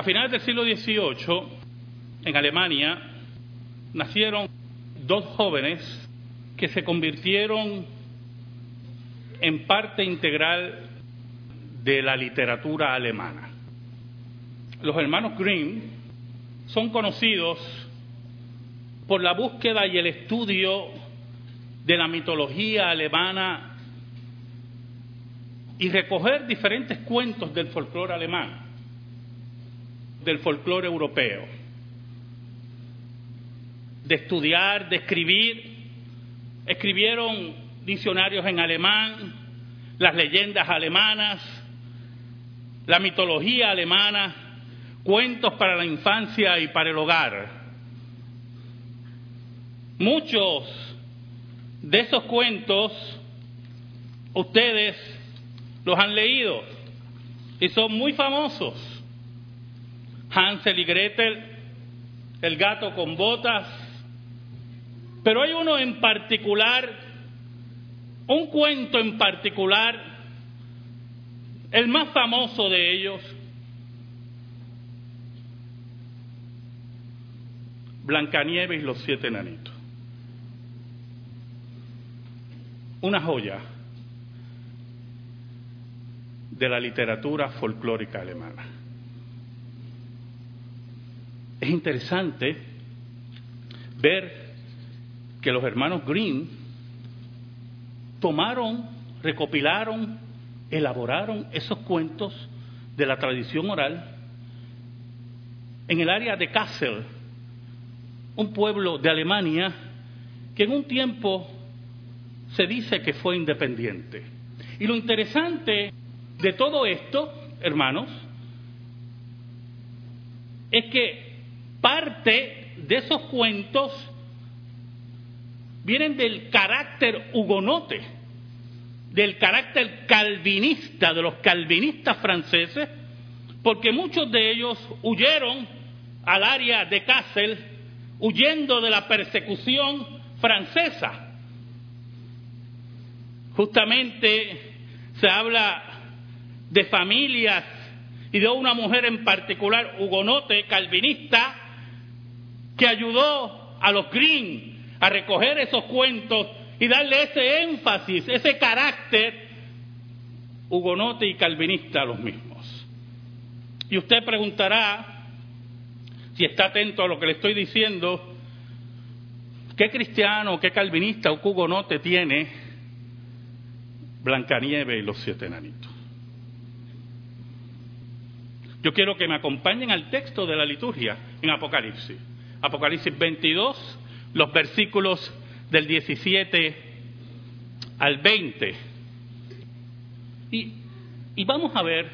A finales del siglo XVIII, en Alemania, nacieron dos jóvenes que se convirtieron en parte integral de la literatura alemana. Los hermanos Grimm son conocidos por la búsqueda y el estudio de la mitología alemana y recoger diferentes cuentos del folclore alemán, del folclore europeo, de estudiar, de escribir. Escribieron diccionarios en alemán, las leyendas alemanas, la mitología alemana, cuentos para la infancia y para el hogar. Muchos de esos cuentos ustedes los han leído y son muy famosos. Hansel y Gretel, el gato con botas, pero hay uno en particular, un cuento en particular, el más famoso de ellos, Blancanieves y los siete enanitos. Una joya de la literatura folclórica alemana. Es interesante ver que los hermanos Grimm tomaron, recopilaron, elaboraron esos cuentos de la tradición oral en el área de Kassel, un pueblo de Alemania que en un tiempo se dice que fue independiente. Y lo interesante de todo esto, hermanos, es que parte de esos cuentos vienen del carácter hugonote, del carácter calvinista, de los calvinistas franceses, porque muchos de ellos huyeron al área de Kassel huyendo de la persecución francesa. Justamente se habla de familias y de una mujer en particular, hugonote, calvinista, que ayudó a los Green a recoger esos cuentos y darle ese énfasis, ese carácter hugonote y calvinista a los mismos. Y usted preguntará, si está atento a lo que le estoy diciendo, ¿qué cristiano, qué calvinista o hugonote tiene Blancanieve y los siete enanitos? Yo quiero que me acompañen al texto de la liturgia en Apocalipsis. Apocalipsis 22, los versículos del 17 al 20. Y, y vamos a ver,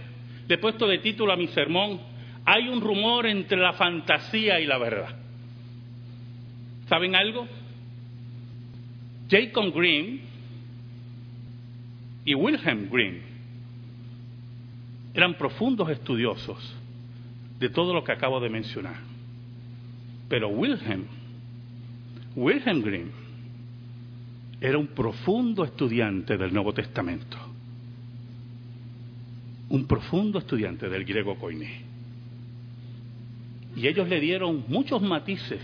le he puesto de título a mi sermón, hay un rumor entre la fantasía y la verdad. ¿Saben algo? Jacob Green y Wilhelm Green eran profundos estudiosos de todo lo que acabo de mencionar. Pero Wilhelm, Wilhelm Grimm, era un profundo estudiante del Nuevo Testamento. Un profundo estudiante del griego koiné. Y ellos le dieron muchos matices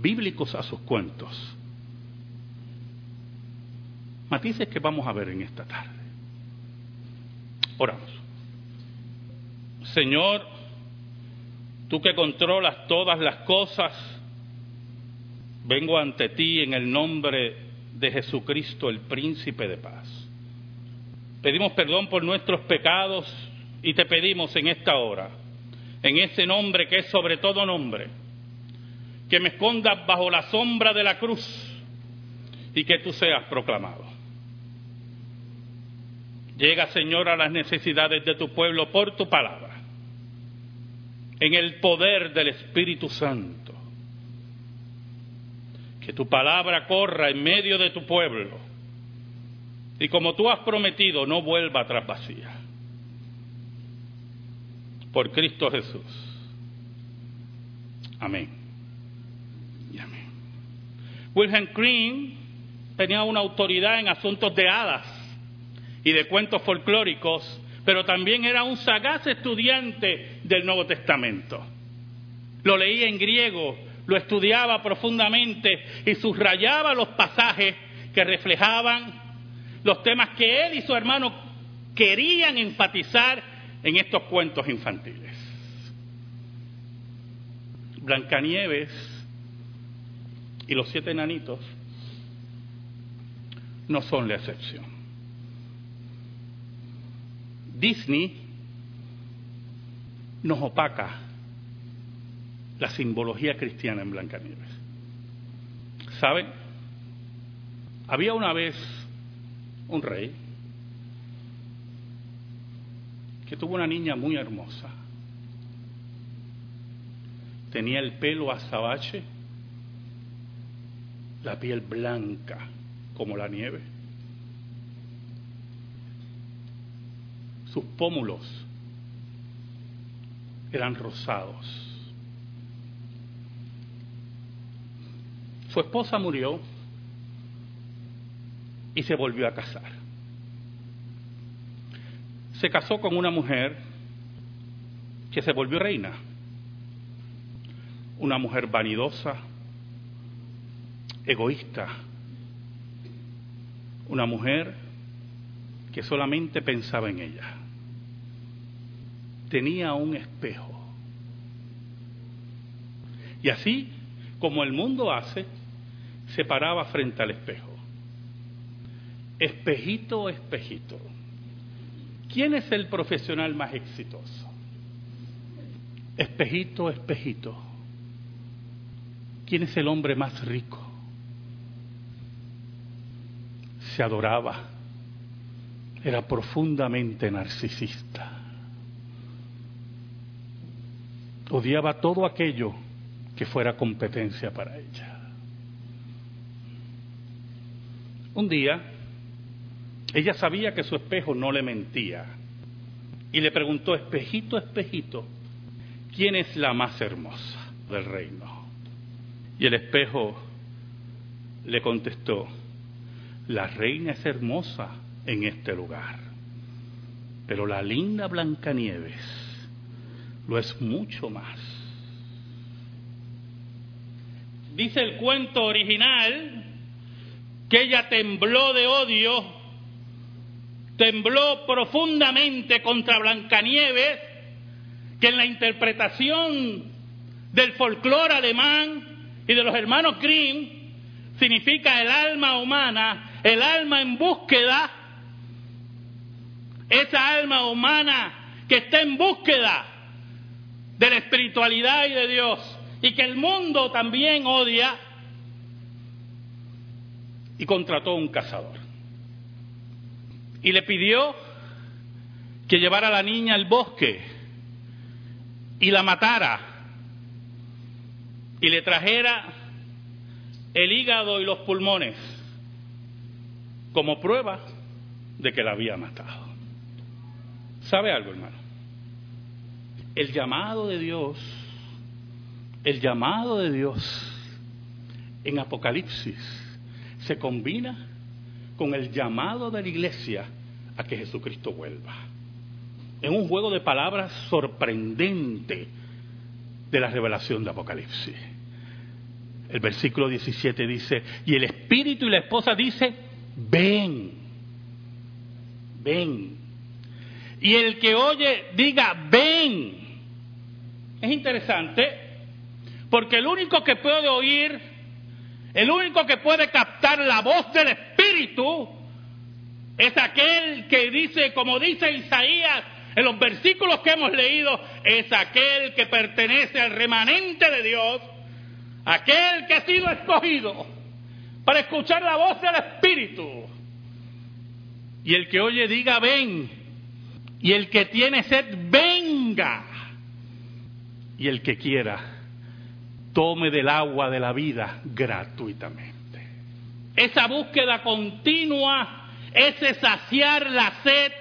bíblicos a sus cuentos. Matices que vamos a ver en esta tarde. Oramos. Señor, tú que controlas todas las cosas, vengo ante ti en el nombre de Jesucristo, el príncipe de paz. Pedimos perdón por nuestros pecados y te pedimos en esta hora, en ese nombre que es sobre todo nombre, que me escondas bajo la sombra de la cruz y que tú seas proclamado. Llega, Señor, a las necesidades de tu pueblo por tu palabra, en el poder del Espíritu Santo. Que tu palabra corra en medio de tu pueblo y como tú has prometido, no vuelva atrás vacía. Por Cristo Jesús. Amén. Y amén. Wilhelm Green tenía una autoridad en asuntos de hadas y de cuentos folclóricos, pero también era un sagaz estudiante del Nuevo Testamento. Lo leía en griego, lo estudiaba profundamente y subrayaba los pasajes que reflejaban los temas que él y su hermano querían enfatizar en estos cuentos infantiles. Blancanieves y los siete enanitos no son la excepción. Disney nos opaca la simbología cristiana en Blancanieves. ¿Saben? Había una vez un rey que tuvo una niña muy hermosa. Tenía el pelo azabache, la piel blanca como la nieve. Sus pómulos eran rosados. Su esposa murió y se volvió a casar. Se casó con una mujer que se volvió reina, una mujer vanidosa, egoísta, una mujer que solamente pensaba en ella. Tenía un espejo. Y así como el mundo hace, se paraba frente al espejo. Espejito, espejito. ¿Quién es el profesional más exitoso? Espejito, espejito. ¿Quién es el hombre más rico? Se adoraba. Era profundamente narcisista. Odiaba todo aquello que fuera competencia para ella. Un día, ella sabía que su espejo no le mentía y le preguntó, espejito, espejito, ¿quién es la más hermosa del reino? Y el espejo le contestó, la reina es hermosa en este lugar, pero la linda Blancanieves lo es mucho más. Dice el cuento original que ella tembló de odio, tembló profundamente contra Blancanieves, que en la interpretación del folclore alemán y de los hermanos Grimm significa el alma humana, el alma en búsqueda, esa alma humana que está en búsqueda de la espiritualidad y de Dios y que el mundo también odia y contrató un cazador. Y le pidió que llevara a la niña al bosque y la matara y le trajera el hígado y los pulmones como prueba de que la había matado. ¿Sabe algo, hermano? El llamado de Dios, el llamado de Dios en Apocalipsis se combina con el llamado de la iglesia a que Jesucristo vuelva. Es un juego de palabras sorprendente de la revelación de Apocalipsis. El versículo 17 dice, y el espíritu y la esposa dice, ven, ven. Y el que oye diga, ven. Es interesante, porque el único que puede oír el único que puede captar la voz del Espíritu es aquel que dice, como dice Isaías en los versículos que hemos leído, es aquel que pertenece al remanente de Dios, aquel que ha sido escogido para escuchar la voz del Espíritu. Y el que oye diga, ven. Y el que tiene sed, venga. Y el que quiera, tome del agua de la vida gratuitamente. Esa búsqueda continua, ese saciar la sed,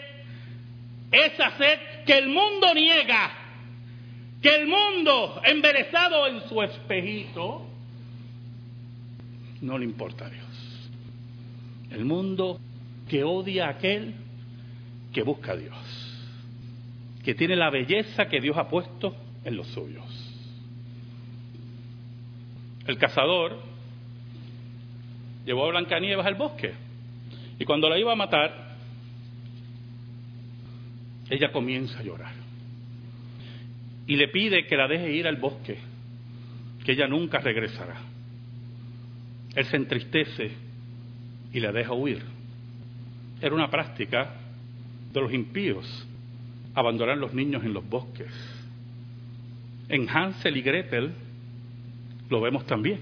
esa sed que el mundo niega, que el mundo, emberezado en su espejito, no le importa a Dios. El mundo que odia a aquel que busca a Dios. que tiene la belleza que Dios ha puesto en los suyos. El cazador llevó a Blancanieves al bosque y cuando la iba a matar, ella comienza a llorar y le pide que la deje ir al bosque, que ella nunca regresará. Él se entristece y la deja huir. Era una práctica de los impíos abandonar los niños en los bosques. En Hansel y Gretel lo vemos también.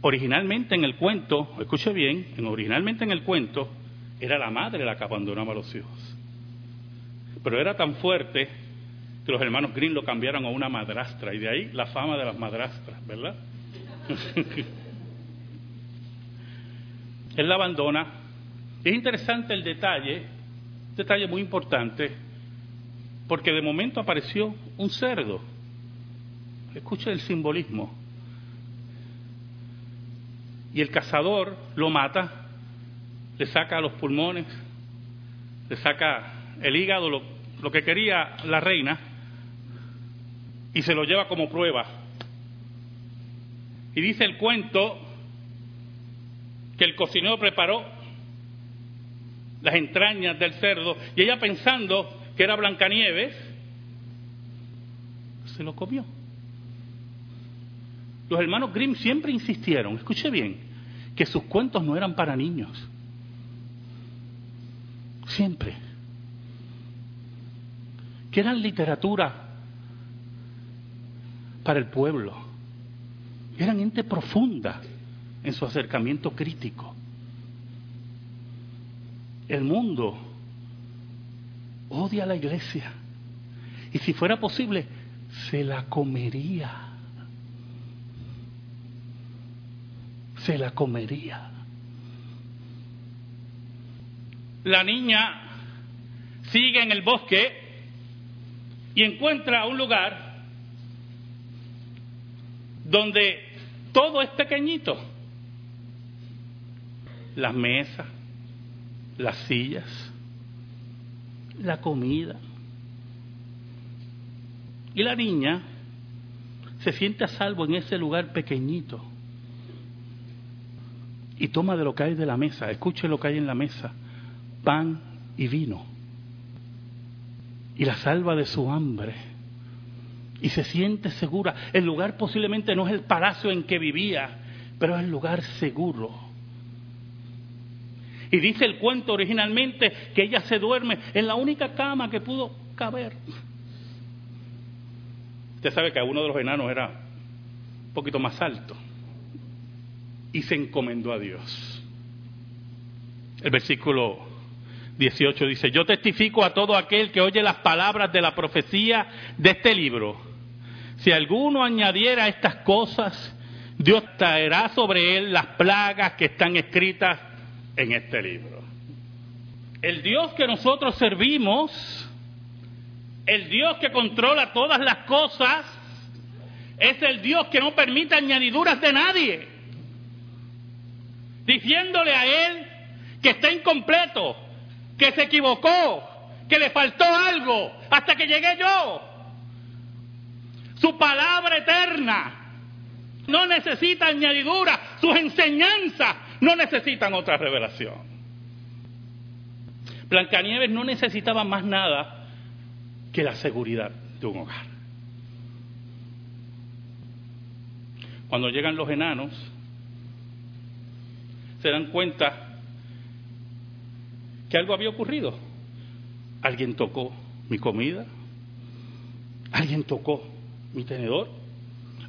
Originalmente en el cuento, escuche bien, originalmente en el cuento era la madre la que abandonaba a los hijos. Pero era tan fuerte que los hermanos Green lo cambiaron a una madrastra y de ahí la fama de las madrastras, ¿verdad? Él la abandona. Es interesante el detalle, detalle muy importante, porque de momento apareció un cerdo. Escucha el simbolismo. Y el cazador lo mata, le saca los pulmones, le saca el hígado, lo, lo que quería la reina, y se lo lleva como prueba. Y dice el cuento que el cocinero preparó las entrañas del cerdo y ella pensando que era Blancanieves, se lo comió. Los hermanos Grimm siempre insistieron, escuche bien, que sus cuentos no eran para niños. Siempre. Que eran literatura para el pueblo. Eran gente profunda en su acercamiento crítico. El mundo odia a la iglesia y si fuera posible, se la comería. Se la comería. La niña sigue en el bosque y encuentra un lugar donde todo es pequeñito. Las mesas, las sillas, la comida. Y la niña se siente a salvo en ese lugar pequeñito. Y toma de lo que hay de la mesa, escuche lo que hay en la mesa, pan y vino. Y la salva de su hambre. Y se siente segura. El lugar posiblemente no es el palacio en que vivía, pero es el lugar seguro. Y dice el cuento originalmente que ella se duerme en la única cama que pudo caber. Usted sabe que uno de los enanos era un poquito más alto y se encomendó a Dios. El versículo 18 dice, yo testifico a todo aquel que oye las palabras de la profecía de este libro. Si alguno añadiera estas cosas, Dios traerá sobre él las plagas que están escritas en este libro. El Dios que nosotros servimos el Dios que controla todas las cosas es el Dios que no permite añadiduras de nadie. Diciéndole a Él que está incompleto, que se equivocó, que le faltó algo, hasta que llegué yo. Su palabra eterna no necesita añadiduras, sus enseñanzas no necesitan otra revelación. Blancanieves no necesitaba más nada que la seguridad de un hogar. Cuando llegan los enanos, se dan cuenta que algo había ocurrido. Alguien tocó mi comida, alguien tocó mi tenedor,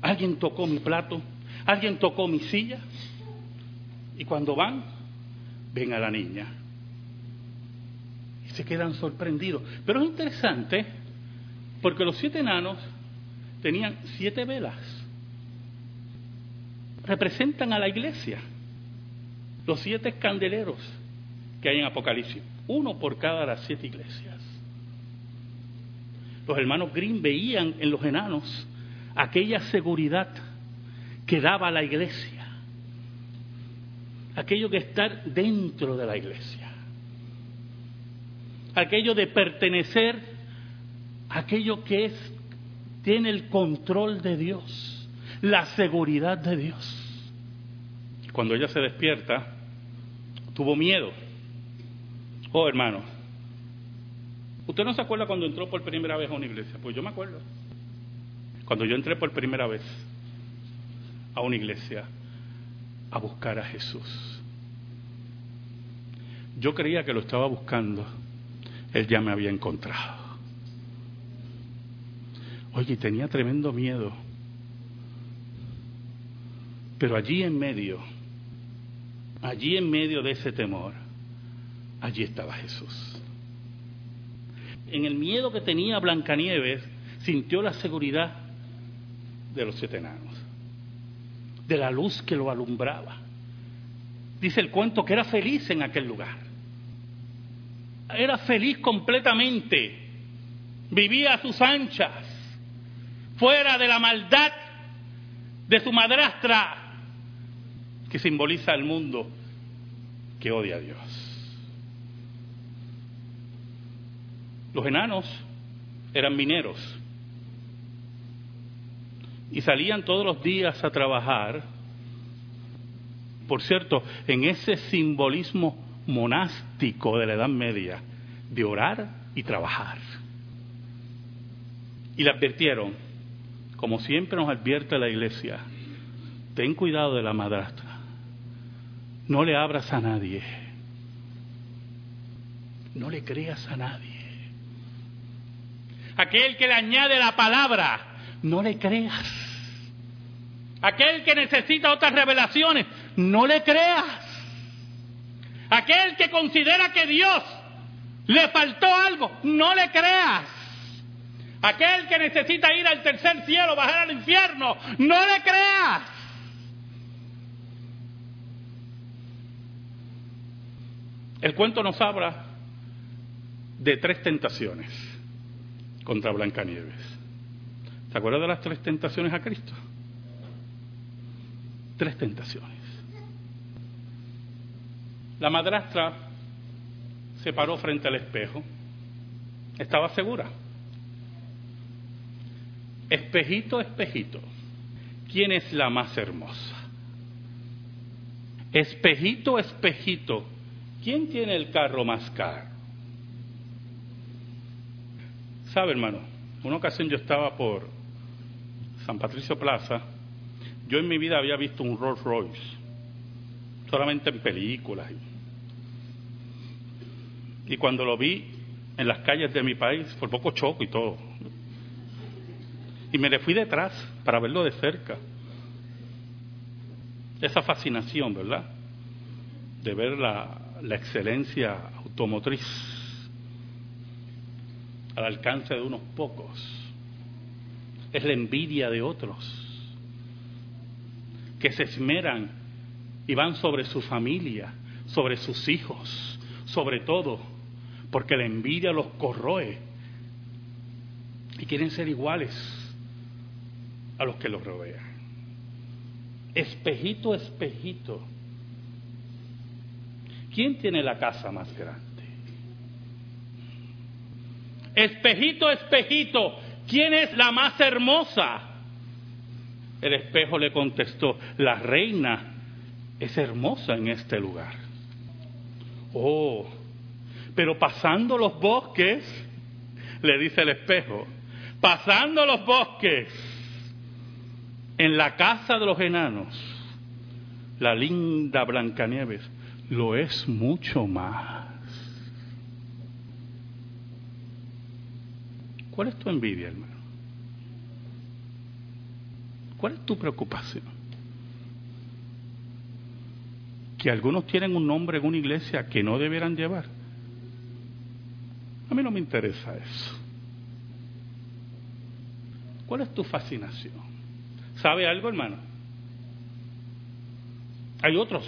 alguien tocó mi plato, alguien tocó mi silla. Y cuando van, ven a la niña se quedan sorprendidos. Pero es interesante porque los siete enanos tenían siete velas. Representan a la iglesia. Los siete candeleros que hay en Apocalipsis. Uno por cada las siete iglesias. Los hermanos Green veían en los enanos aquella seguridad que daba la iglesia. Aquello que estar dentro de la iglesia aquello de pertenecer aquello que es tiene el control de Dios, la seguridad de Dios. Cuando ella se despierta, tuvo miedo. Oh, hermano, ¿usted no se acuerda cuando entró por primera vez a una iglesia? Pues yo me acuerdo. Cuando yo entré por primera vez a una iglesia a buscar a Jesús. Yo creía que lo estaba buscando, Él ya me había encontrado. Oye, tenía tremendo miedo. Pero allí en medio, allí en medio de ese temor, allí estaba Jesús. En el miedo que tenía Blancanieves, sintió la seguridad de los siete enanos, de la luz que lo alumbraba. Dice el cuento que era feliz en aquel lugar. Era feliz completamente. Vivía a sus anchas, fuera de la maldad de su madrastra, que simboliza el mundo que odia a Dios. Los enanos eran mineros y salían todos los días a trabajar. Por cierto, en ese simbolismo monástico de la Edad Media, de orar y trabajar. Y le advirtieron, como siempre nos advierte la iglesia, ten cuidado de la madrastra, no le abras a nadie, no le creas a nadie. Aquel que le añade la palabra, no le creas. Aquel que necesita otras revelaciones, no le creas. Aquel que considera que Dios le faltó algo, no le creas. Aquel que necesita ir al tercer cielo, bajar al infierno, no le creas. El cuento nos habla de tres tentaciones contra Blancanieves. ¿Se acuerda de las tres tentaciones a Cristo? Tres tentaciones. La madrastra se paró frente al espejo. Estaba segura. Espejito, espejito, ¿quién es la más hermosa? Espejito, espejito, ¿quién tiene el carro más caro? ¿Sabe, hermano? Una ocasión yo estaba por San Patricio Plaza, yo en mi vida había visto un Rolls Royce, solamente en películas. Y cuando lo vi en las calles de mi país, por poco choco y todo. Y me le fui detrás para verlo de cerca. Esa fascinación, ¿verdad? De ver la, la excelencia automotriz al alcance de unos pocos es la envidia de otros, que se esmeran y van sobre su familia, sobre sus hijos, sobre todo, porque la envidia los corroe y quieren ser iguales a los que los rodean. Espejito, espejito. ¿Quién tiene la casa más grande? Espejito, espejito, ¿quién es la más hermosa? El espejo le contestó, la reina es hermosa en este lugar. Oh, pero pasando los bosques, le dice el espejo, pasando los bosques, en la casa de los enanos, la linda Blancanieves lo es mucho más. ¿Cuál es tu envidia, hermano? ¿Cuál es tu preocupación? Que algunos tienen un nombre en una iglesia que no debieran llevar. A mí no me interesa eso. ¿Cuál es tu fascinación? ¿Sabe algo, hermano? Hay otros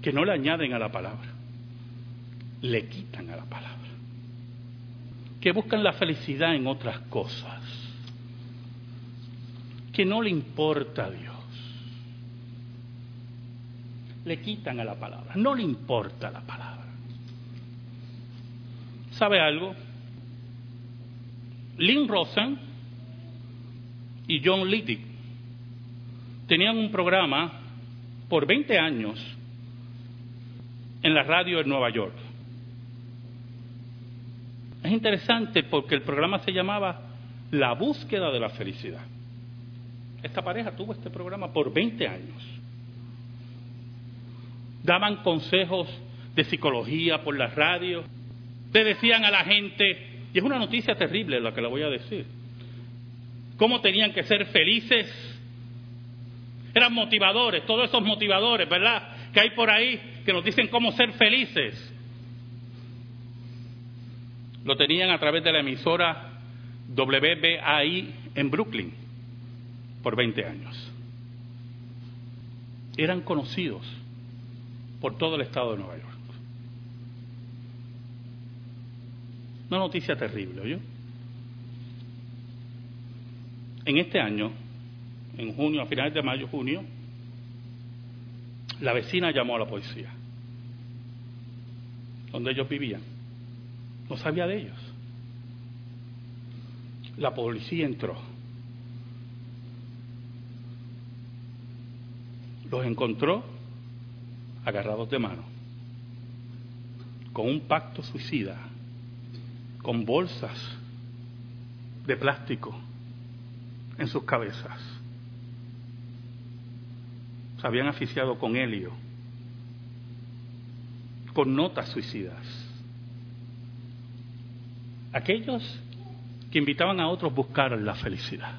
que no le añaden a la palabra, le quitan a la palabra que buscan la felicidad en otras cosas, que no le importa a Dios. Le quitan a la palabra, no le importa la palabra. ¿Sabe algo? Lynn Rosen y John Littig tenían un programa por 20 años en la radio en Nueva York. Es interesante porque el programa se llamaba La búsqueda de la felicidad. Esta pareja tuvo este programa por 20 años. Daban consejos de psicología por la radio. Le decían a la gente, y es una noticia terrible la que le voy a decir, cómo tenían que ser felices. Eran motivadores, todos esos motivadores, ¿verdad? Que hay por ahí que nos dicen cómo ser felices. Lo tenían a través de la emisora WBAI en Brooklyn por 20 años. Eran conocidos por todo el estado de Nueva York. Una noticia terrible, ¿yo? En este año, en junio, a finales de mayo, junio, la vecina llamó a la policía, donde ellos vivían. No sabía de ellos. La policía entró. Los encontró agarrados de mano, con un pacto suicida, con bolsas de plástico en sus cabezas. Se habían asfixiado con helio, con notas suicidas. Aquellos que invitaban a otros a buscar la felicidad.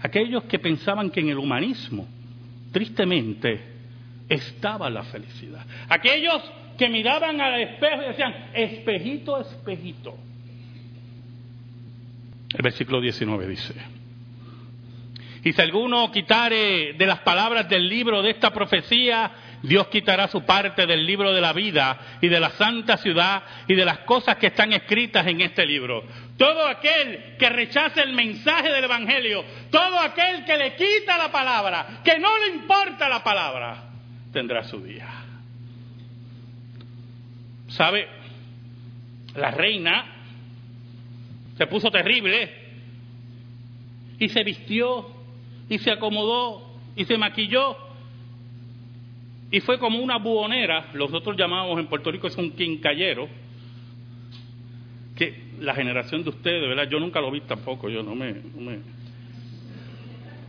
Aquellos que pensaban que en el humanismo, tristemente, estaba la felicidad. Aquellos que miraban al espejo y decían, espejito, espejito, el versículo 19 dice, y si alguno quitare de las palabras del libro de esta profecía, Dios quitará su parte del libro de la vida y de la santa ciudad y de las cosas que están escritas en este libro. Todo aquel que rechace el mensaje del Evangelio, todo aquel que le quita la palabra, que no le importa la palabra, tendrá su día. ¿Sabe? La reina se puso terrible y se vistió y se acomodó y se maquilló y fue como una buhonera, nosotros llamamos en Puerto Rico es un quincallero, que la generación de ustedes, ¿verdad? Yo nunca lo vi tampoco, yo no me,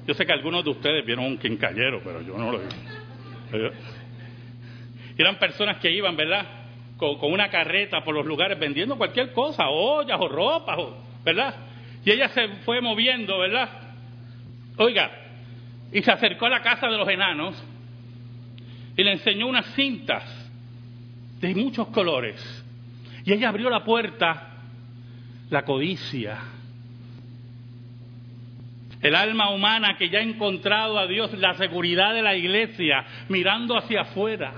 Yo sé que algunos de ustedes vieron un quincallero, pero yo no lo vi. Eran personas que iban, ¿verdad? con, una carreta por los lugares vendiendo cualquier cosa, ollas o ropa, ¿verdad? Y ella se fue moviendo, ¿verdad? Oiga, y se acercó a la casa de los enanos y le enseñó unas cintas de muchos colores. Y ella abrió la puerta, la codicia. El alma humana que ya ha encontrado a Dios, la seguridad de la iglesia, mirando hacia afuera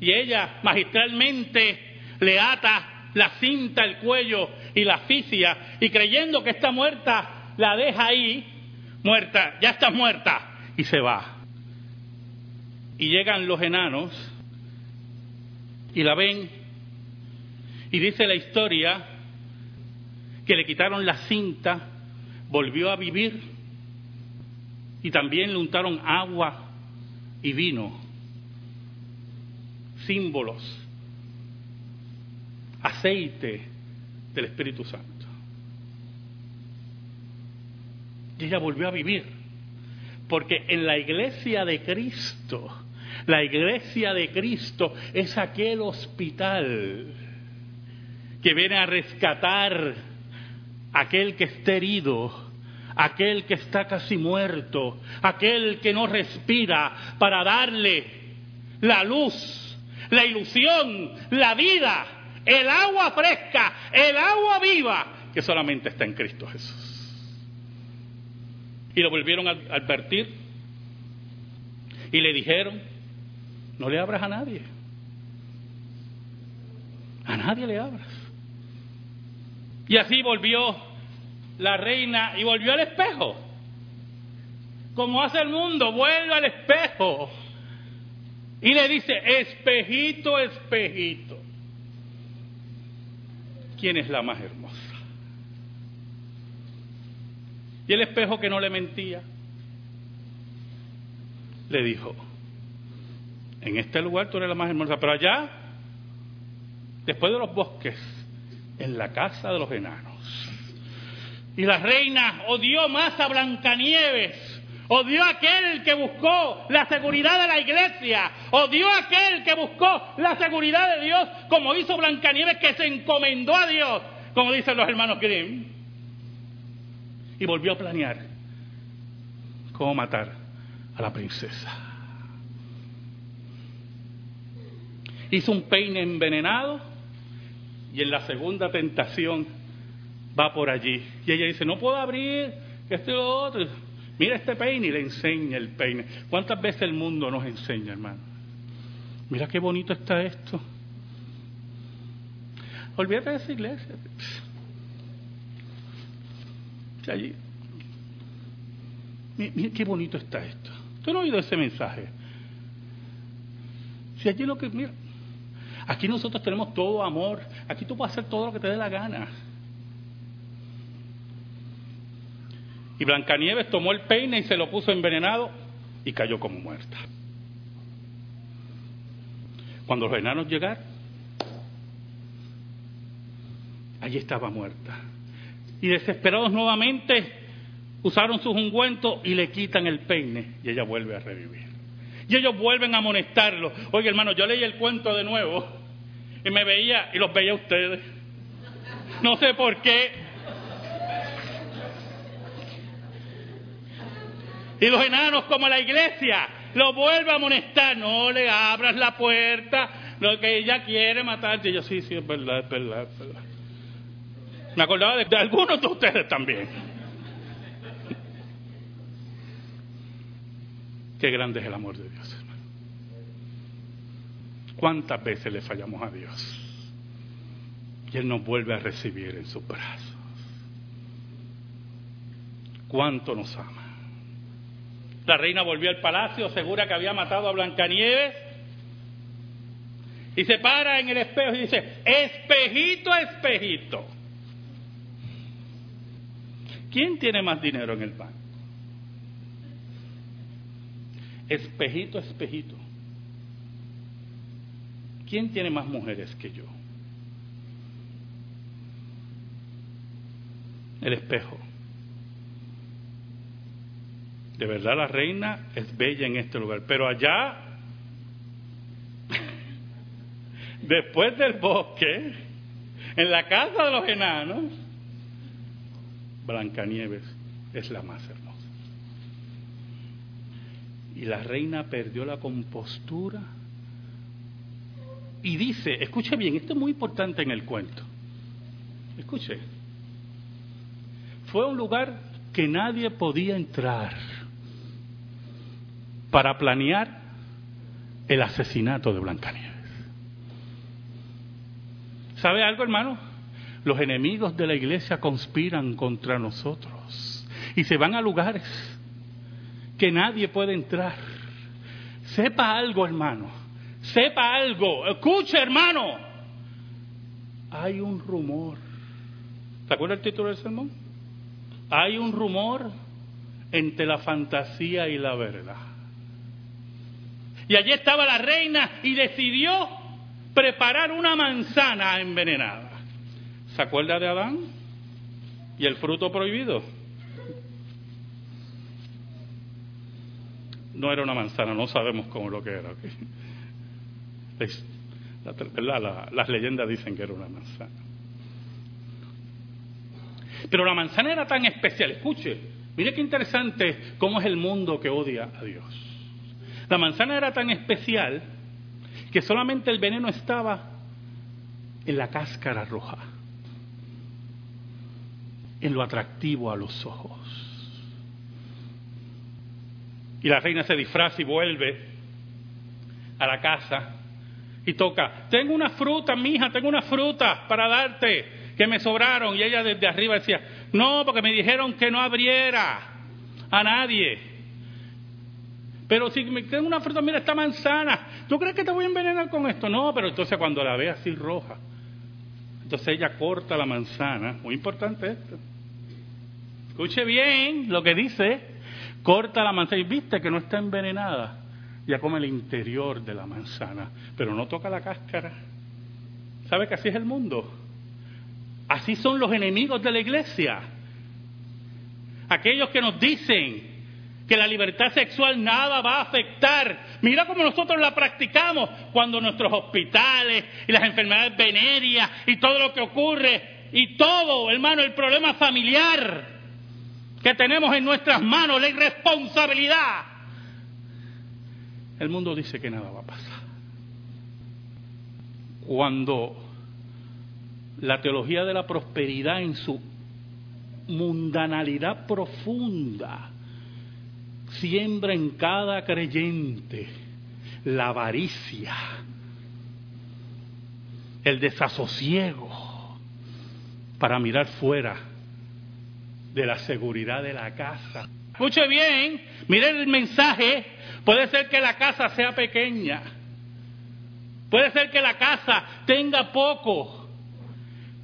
y ella magistralmente le ata la cinta al cuello y la asfixia y creyendo que está muerta, la deja ahí, muerta, ya está muerta y se va. Y llegan los enanos y la ven y dice la historia que le quitaron la cinta, volvió a vivir y también le untaron agua y vino símbolos, aceite del Espíritu Santo. Y ella volvió a vivir, porque en la iglesia de Cristo, la iglesia de Cristo es aquel hospital que viene a rescatar aquel que está herido, aquel que está casi muerto, aquel que no respira, para darle la luz la ilusión, la vida, el agua fresca, el agua viva, que solamente está en Cristo Jesús. Y lo volvieron a advertir y le dijeron, no le abras a nadie. A nadie le abras. Y así volvió la reina y volvió al espejo. Como hace el mundo, vuelve al espejo Y le dice, espejito, espejito. ¿Quién es la más hermosa? Y el espejo que no le mentía, le dijo, en este lugar tú eres la más hermosa, pero allá, después de los bosques, en la casa de los enanos. Y la reina odió más a Blancanieves odió aquel que buscó la seguridad de la iglesia, odió aquel que buscó la seguridad de Dios, como hizo Blancanieves que se encomendó a Dios, como dicen los hermanos Grimm, y volvió a planear cómo matar a la princesa. Hizo un peine envenenado y en la segunda tentación va por allí. Y ella dice, no puedo abrir, este lo otro. Mira este peine y le enseña el peine. ¿Cuántas veces el mundo nos enseña, hermano? Mira qué bonito está esto. Olvídate de esa iglesia. Allí. Mira, qué bonito está esto. ¿Tú no has oído ese mensaje? Si allí lo que. Mira, aquí nosotros tenemos todo amor. Aquí tú puedes hacer todo lo que te dé la gana. Y Blancanieves tomó el peine y se lo puso envenenado y cayó como muerta. Cuando los enanos llegaron, allí estaba muerta. Y desesperados nuevamente usaron sus ungüentos y le quitan el peine y ella vuelve a revivir. Y ellos vuelven a amonestarlo. Oye, hermano, yo leí el cuento de nuevo y me veía y los veía a ustedes. No sé por qué Y los enanos, como la iglesia, lo vuelve a amonestar. No le abras la puerta, lo que ella quiere matarte. Y yo, sí, sí, es verdad, es verdad, es verdad. Me acordaba de, de algunos de ustedes también. Qué grande es el amor de Dios, hermano. ¿Cuántas veces le fallamos a Dios? Y Él nos vuelve a recibir en sus brazos. ¿Cuánto nos ama? La reina volvió al palacio, segura que había matado a Blancanieves. Y se para en el espejo y dice, espejito, espejito. ¿Quién tiene más dinero en el banco? Espejito, espejito. ¿Quién tiene más mujeres que yo? El espejo. De verdad la reina es bella en este lugar. Pero allá, después del bosque, en la casa de los enanos, Blancanieves es la más hermosa. Y la reina perdió la compostura y dice, escuche bien, esto es muy importante en el cuento. Escuche, fue un lugar que nadie podía entrar para planear el asesinato de Blancanieves. ¿Sabe algo, hermano? Los enemigos de la iglesia conspiran contra nosotros y se van a lugares que nadie puede entrar. Sepa algo, hermano. Sepa algo. Escuche, hermano. Hay un rumor. ¿Se acuerda el título del sermón? Hay un rumor entre la fantasía y la verdad. Y allí estaba la reina y decidió preparar una manzana envenenada. ¿Se acuerda de Adán? ¿Y el fruto prohibido? No era una manzana, no sabemos cómo lo que era. las leyendas dicen que era una manzana. Pero la manzana era tan especial. Escuche, mire qué interesante cómo es el mundo que odia a Dios. La manzana era tan especial que solamente el veneno estaba en la cáscara roja, en lo atractivo a los ojos. Y la reina se disfraza y vuelve a la casa y toca, tengo una fruta, mija, tengo una fruta para darte que me sobraron. Y ella desde arriba decía, no, porque me dijeron que no abriera a nadie. Pero si me tengo una fruta, mira esta manzana, ¿tú crees que te voy a envenenar con esto? No, pero entonces cuando la ve así roja, entonces ella corta la manzana, muy importante esto. Escuche bien lo que dice, corta la manzana y viste que no está envenenada, ya come el interior de la manzana, pero no toca la cáscara. ¿Sabe que así es el mundo? Así son los enemigos de la iglesia. Aquellos que nos dicen que la libertad sexual nada va a afectar. Mira cómo nosotros la practicamos cuando nuestros hospitales y las enfermedades venéreas y todo lo que ocurre y todo, hermano, el problema familiar que tenemos en nuestras manos, la irresponsabilidad. El mundo dice que nada va a pasar. Cuando la teología de la prosperidad en su mundanalidad profunda siembra en cada creyente la avaricia, el desasosiego para mirar fuera de la seguridad de la casa. Escuche bien, mire el mensaje, puede ser que la casa sea pequeña, puede ser que la casa tenga poco,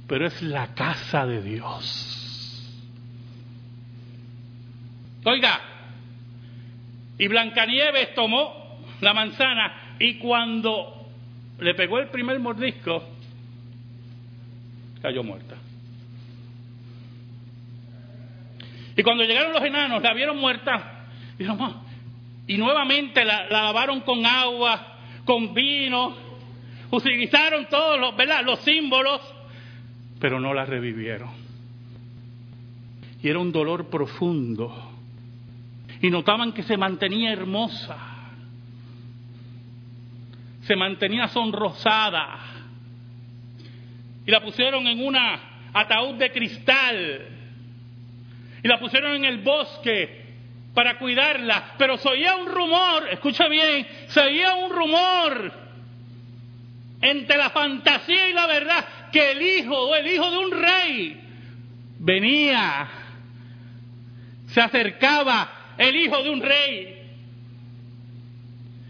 pero es la casa de Dios. Oiga, y Blancanieves tomó la manzana y cuando le pegó el primer mordisco, cayó muerta. Y cuando llegaron los enanos, la vieron muerta. Y nuevamente la, lavaron con agua, con vino, utilizaron todos los, los símbolos, pero no la revivieron. Y era un dolor profundo y notaban que se mantenía hermosa, se mantenía sonrosada y la pusieron en una ataúd de cristal y la pusieron en el bosque para cuidarla, pero se oía un rumor, escucha bien, se oía un rumor entre la fantasía y la verdad que el hijo o el hijo de un rey venía, se acercaba el hijo de un rey.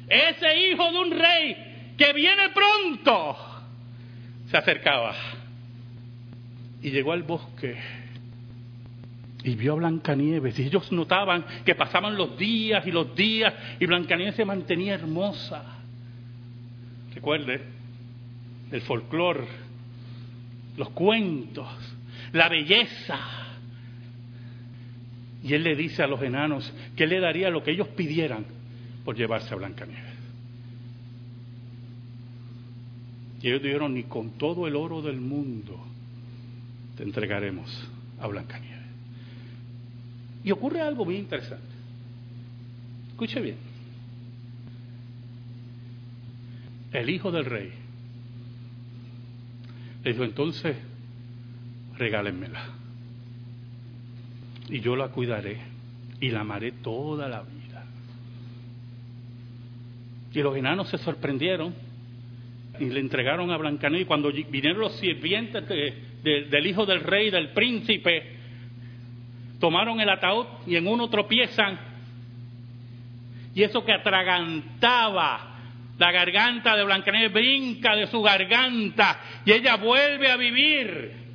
Ese hijo de un rey que viene pronto se acercaba y llegó al bosque y vio a Blancanieves y ellos notaban que pasaban los días y los días y Blancanieves se mantenía hermosa. Recuerde el folclore, los cuentos, la belleza y él le dice a los enanos que él le daría lo que ellos pidieran por llevarse a Blancanieves. Y ellos dijeron, ni con todo el oro del mundo te entregaremos a Blancanieves. Y ocurre algo muy interesante. Escuche bien. El hijo del rey le dijo, entonces, regálenmela y yo la cuidaré y la amaré toda la vida. Y los enanos se sorprendieron y le entregaron a Blancanieves. Y cuando vinieron los sirvientes del hijo del rey, del príncipe, tomaron el ataúd y en uno tropiezan. Y eso que atragantaba la garganta de Blancanieves brinca de su garganta y ella vuelve a vivir.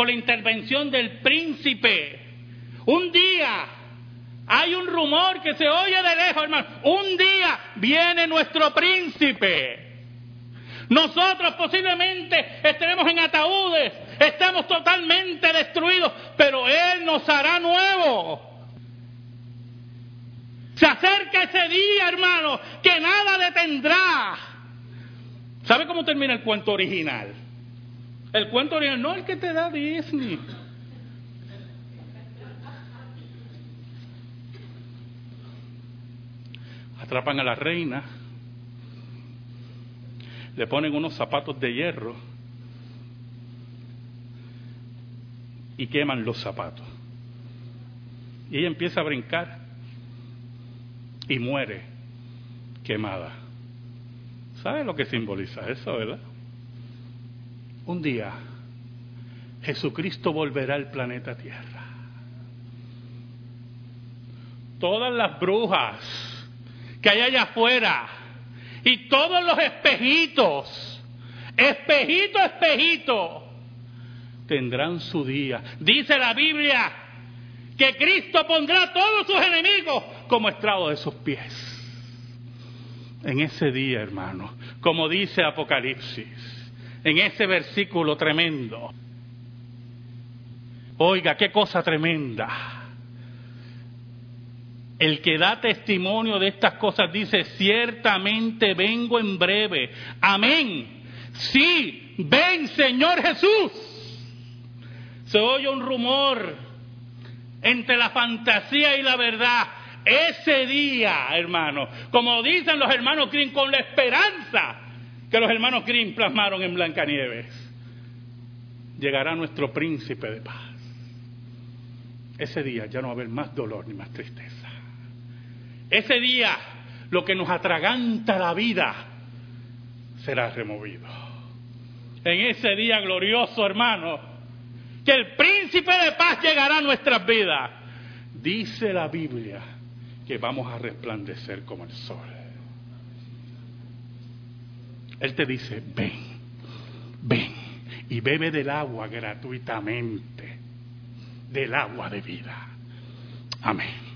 Por la intervención del príncipe. Un día hay un rumor que se oye de lejos, hermano. Un día viene nuestro príncipe. Nosotros posiblemente estaremos en ataúdes, estamos totalmente destruidos, pero Él nos hará nuevo. Se acerca ese día, hermano, que nada detendrá. ¿Sabe cómo termina el cuento original? El cuento original, no el que te da Disney. Atrapan a la reina, le ponen unos zapatos de hierro y queman los zapatos. Y ella empieza a brincar y muere quemada. ¿Sabe lo que simboliza eso, verdad? Un día Jesucristo volverá al planeta Tierra. todas las brujas que hay allá afuera y todos los espejitos, espejito, espejito, tendrán su día. Dice la Biblia que Cristo pondrá a todos sus enemigos como estrado de sus pies. En ese día, hermano, como dice Apocalipsis, en ese versículo tremendo. Oiga, qué cosa tremenda. El que da testimonio de estas cosas dice, ciertamente vengo en breve. Amén. Sí, ven Señor Jesús. Se oye un rumor entre la fantasía y la verdad. Ese día, hermano, como dicen los hermanos Grimm, con la esperanza que los hermanos Grimm plasmaron en Blancanieves, llegará nuestro príncipe de paz. Ese día ya no va a haber más dolor ni más tristeza. Ese día lo que nos atraganta la vida será removido. En ese día glorioso, hermano, que el príncipe de paz llegará a nuestras vidas. Dice la Biblia que vamos a resplandecer como el sol. Él te dice, ven, ven y bebe del agua gratuitamente, del agua de vida. Amén.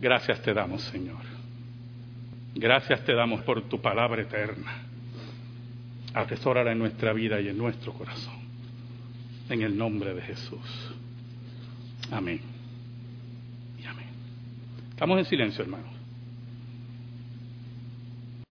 Gracias te damos, Señor. Gracias te damos por tu palabra eterna. Atesórala en nuestra vida y en nuestro corazón. En el nombre de Jesús. Amén. Y amén. Estamos en silencio, hermanos.